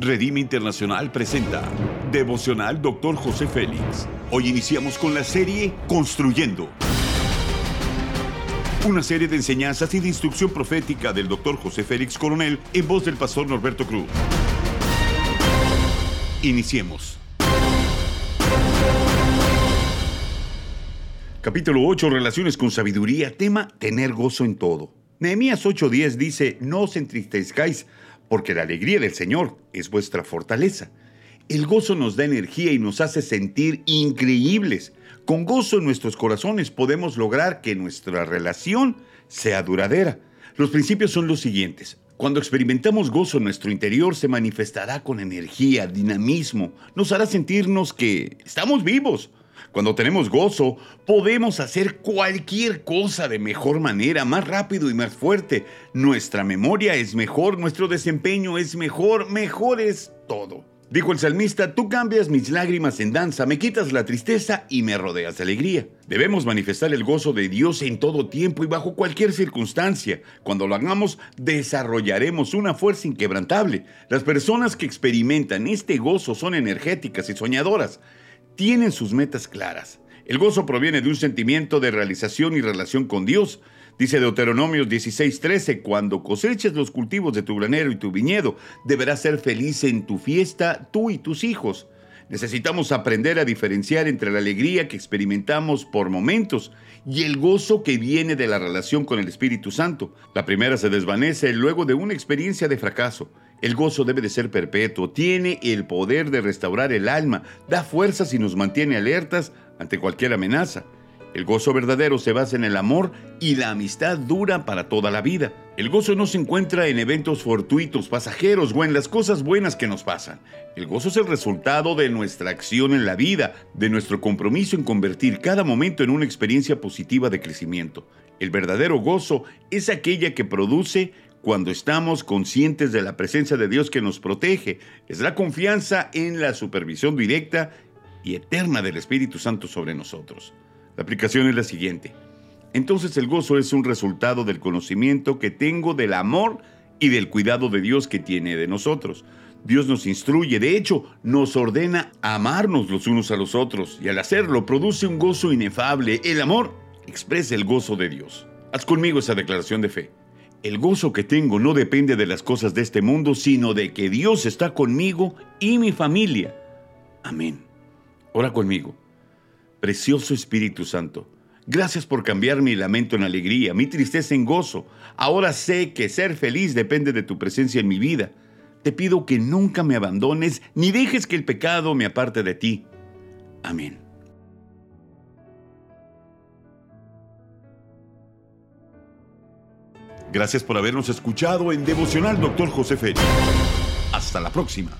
Redime Internacional presenta Devocional Dr. José Félix. Hoy iniciamos con la serie Construyendo. Una serie de enseñanzas y de instrucción profética del Dr. José Félix Coronel en voz del pastor Norberto Cruz. Iniciemos. Capítulo 8, Relaciones con Sabiduría, tema Tener gozo en todo. Nehemías 8:10 dice, no os entristezcáis, porque la alegría del Señor es vuestra fortaleza. El gozo nos da energía y nos hace sentir increíbles. Con gozo en nuestros corazones podemos lograr que nuestra relación sea duradera. Los principios son los siguientes. Cuando experimentamos gozo en nuestro interior se manifestará con energía, dinamismo, nos hará sentirnos que estamos vivos, cuando tenemos gozo, podemos hacer cualquier cosa de mejor manera, más rápido y más fuerte. Nuestra memoria es mejor, nuestro desempeño es mejor, mejor es todo. Dijo el salmista, tú cambias mis lágrimas en danza, me quitas la tristeza y me rodeas de alegría. Debemos manifestar el gozo de Dios en todo tiempo y bajo cualquier circunstancia. Cuando lo hagamos, desarrollaremos una fuerza inquebrantable. Las personas que experimentan este gozo son energéticas y soñadoras tienen sus metas claras. El gozo proviene de un sentimiento de realización y relación con Dios. Dice Deuteronomio 16:13, cuando coseches los cultivos de tu granero y tu viñedo, deberás ser feliz en tu fiesta, tú y tus hijos. Necesitamos aprender a diferenciar entre la alegría que experimentamos por momentos y el gozo que viene de la relación con el Espíritu Santo. La primera se desvanece luego de una experiencia de fracaso. El gozo debe de ser perpetuo, tiene el poder de restaurar el alma, da fuerzas y nos mantiene alertas ante cualquier amenaza. El gozo verdadero se basa en el amor y la amistad dura para toda la vida. El gozo no se encuentra en eventos fortuitos, pasajeros o en las cosas buenas que nos pasan. El gozo es el resultado de nuestra acción en la vida, de nuestro compromiso en convertir cada momento en una experiencia positiva de crecimiento. El verdadero gozo es aquella que produce cuando estamos conscientes de la presencia de Dios que nos protege. Es la confianza en la supervisión directa y eterna del Espíritu Santo sobre nosotros. La aplicación es la siguiente. Entonces el gozo es un resultado del conocimiento que tengo del amor y del cuidado de Dios que tiene de nosotros. Dios nos instruye, de hecho, nos ordena amarnos los unos a los otros y al hacerlo produce un gozo inefable. El amor expresa el gozo de Dios. Haz conmigo esa declaración de fe. El gozo que tengo no depende de las cosas de este mundo, sino de que Dios está conmigo y mi familia. Amén. Ora conmigo. Precioso Espíritu Santo, gracias por cambiar mi lamento en alegría, mi tristeza en gozo. Ahora sé que ser feliz depende de tu presencia en mi vida. Te pido que nunca me abandones ni dejes que el pecado me aparte de ti. Amén. Gracias por habernos escuchado en Devocional Dr. José Félix. Hasta la próxima.